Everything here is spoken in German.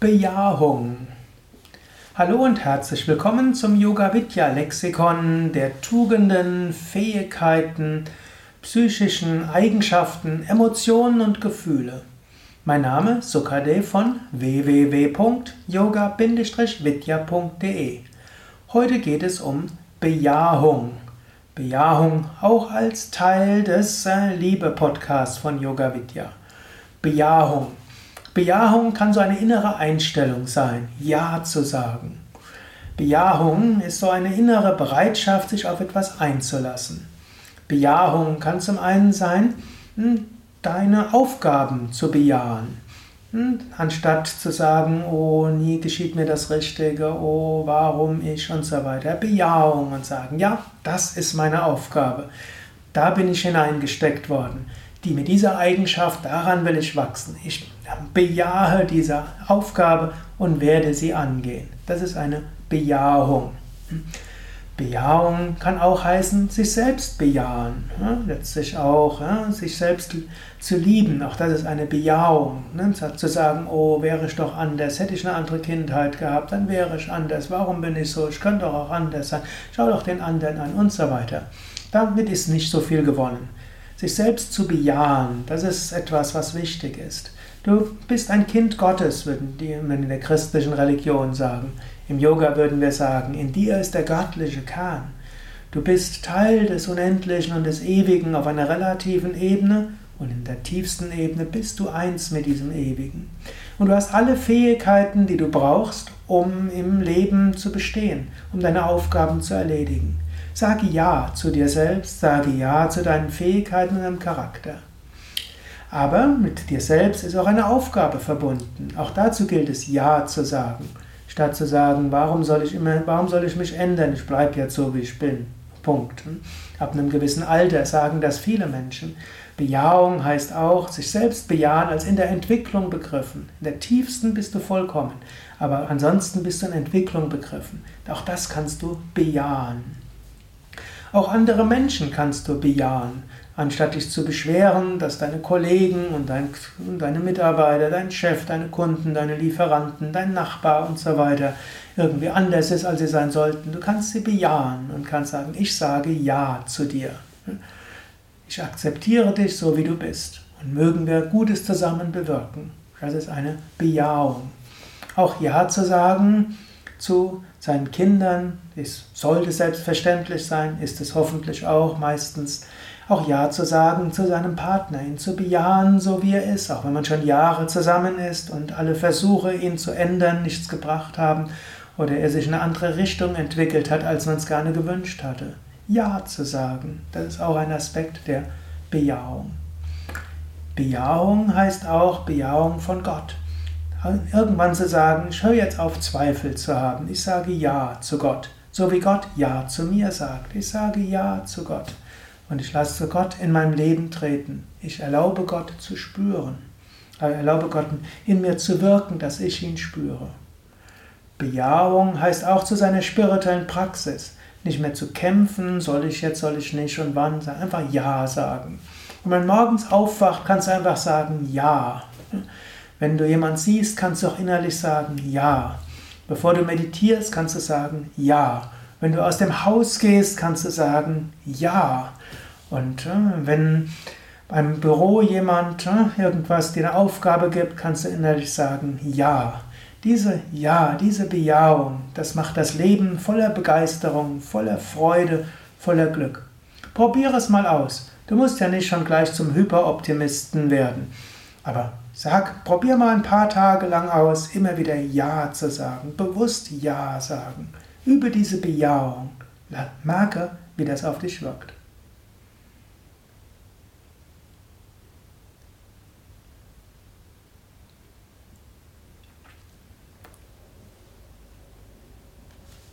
Bejahung. Hallo und herzlich willkommen zum Yoga Vidya Lexikon der Tugenden, Fähigkeiten, psychischen Eigenschaften, Emotionen und Gefühle. Mein Name ist Sukadev von www.yoga-vidya.de. Heute geht es um Bejahung. Bejahung auch als Teil des äh, Liebe-Podcasts von Yoga Vidya. Bejahung. Bejahung kann so eine innere Einstellung sein, Ja zu sagen. Bejahung ist so eine innere Bereitschaft, sich auf etwas einzulassen. Bejahung kann zum einen sein, hm, deine Aufgaben zu bejahen. Hm, anstatt zu sagen, oh, nie geschieht mir das Richtige, oh, warum ich und so weiter. Bejahung und sagen, ja, das ist meine Aufgabe. Da bin ich hineingesteckt worden die mit dieser Eigenschaft, daran will ich wachsen. Ich bejahe diese Aufgabe und werde sie angehen. Das ist eine Bejahung. Bejahung kann auch heißen, sich selbst bejahen. letztlich auch, sich selbst zu lieben. Auch das ist eine Bejahung. Ne? Zu sagen, oh, wäre ich doch anders, hätte ich eine andere Kindheit gehabt, dann wäre ich anders. Warum bin ich so? Ich könnte doch auch anders sein. Schau doch den anderen an und so weiter. Damit ist nicht so viel gewonnen. Sich selbst zu bejahen, das ist etwas, was wichtig ist. Du bist ein Kind Gottes, würden die in der christlichen Religion sagen. Im Yoga würden wir sagen, in dir ist der göttliche Kern. Du bist Teil des Unendlichen und des Ewigen auf einer relativen Ebene und in der tiefsten Ebene bist du eins mit diesem Ewigen. Und du hast alle Fähigkeiten, die du brauchst, um im Leben zu bestehen, um deine Aufgaben zu erledigen. Sage Ja zu dir selbst, sage Ja zu deinen Fähigkeiten und deinem Charakter. Aber mit dir selbst ist auch eine Aufgabe verbunden. Auch dazu gilt es Ja zu sagen, statt zu sagen, warum soll ich immer, warum soll ich mich ändern? Ich bleibe jetzt so, wie ich bin. Punkt. Ab einem gewissen Alter sagen das viele Menschen. Bejahung heißt auch, sich selbst bejahen als in der Entwicklung begriffen. In der tiefsten bist du vollkommen, aber ansonsten bist du in Entwicklung begriffen. Auch das kannst du bejahen. Auch andere Menschen kannst du bejahen, anstatt dich zu beschweren, dass deine Kollegen und, dein, deine Mitarbeiter, dein Chef, deine Kunden, deine Lieferanten, dein Nachbar und so weiter irgendwie anders ist, als sie sein sollten. Du kannst sie bejahen und kannst sagen, ich sage Ja zu dir. Ich akzeptiere dich so, wie du bist. Und mögen wir Gutes zusammen bewirken. Das ist eine Bejahung. Auch Ja zu sagen zu seinen Kindern, es sollte selbstverständlich sein, ist es hoffentlich auch meistens, auch Ja zu sagen zu seinem Partner, ihn zu bejahen, so wie er ist, auch wenn man schon Jahre zusammen ist und alle Versuche, ihn zu ändern, nichts gebracht haben oder er sich in eine andere Richtung entwickelt hat, als man es gerne gewünscht hatte. Ja zu sagen, das ist auch ein Aspekt der Bejahung. Bejahung heißt auch Bejahung von Gott irgendwann zu sagen, ich höre jetzt auf Zweifel zu haben. Ich sage Ja zu Gott. So wie Gott Ja zu mir sagt. Ich sage Ja zu Gott. Und ich lasse Gott in meinem Leben treten. Ich erlaube Gott zu spüren. Ich erlaube Gott in mir zu wirken, dass ich ihn spüre. Bejahung heißt auch zu seiner spirituellen Praxis. Nicht mehr zu kämpfen, soll ich jetzt, soll ich nicht und wann, einfach Ja sagen. Und wenn man morgens aufwacht, kannst du einfach sagen Ja. Wenn du jemand siehst, kannst du auch innerlich sagen Ja. Bevor du meditierst, kannst du sagen Ja. Wenn du aus dem Haus gehst, kannst du sagen Ja. Und äh, wenn beim Büro jemand äh, irgendwas dir eine Aufgabe gibt, kannst du innerlich sagen Ja. Diese Ja, diese Bejahung, das macht das Leben voller Begeisterung, voller Freude, voller Glück. Probiere es mal aus. Du musst ja nicht schon gleich zum Hyperoptimisten werden. Aber sag, probier mal ein paar Tage lang aus, immer wieder Ja zu sagen, bewusst Ja sagen. Übe diese Bejahung. Merke, wie das auf dich wirkt.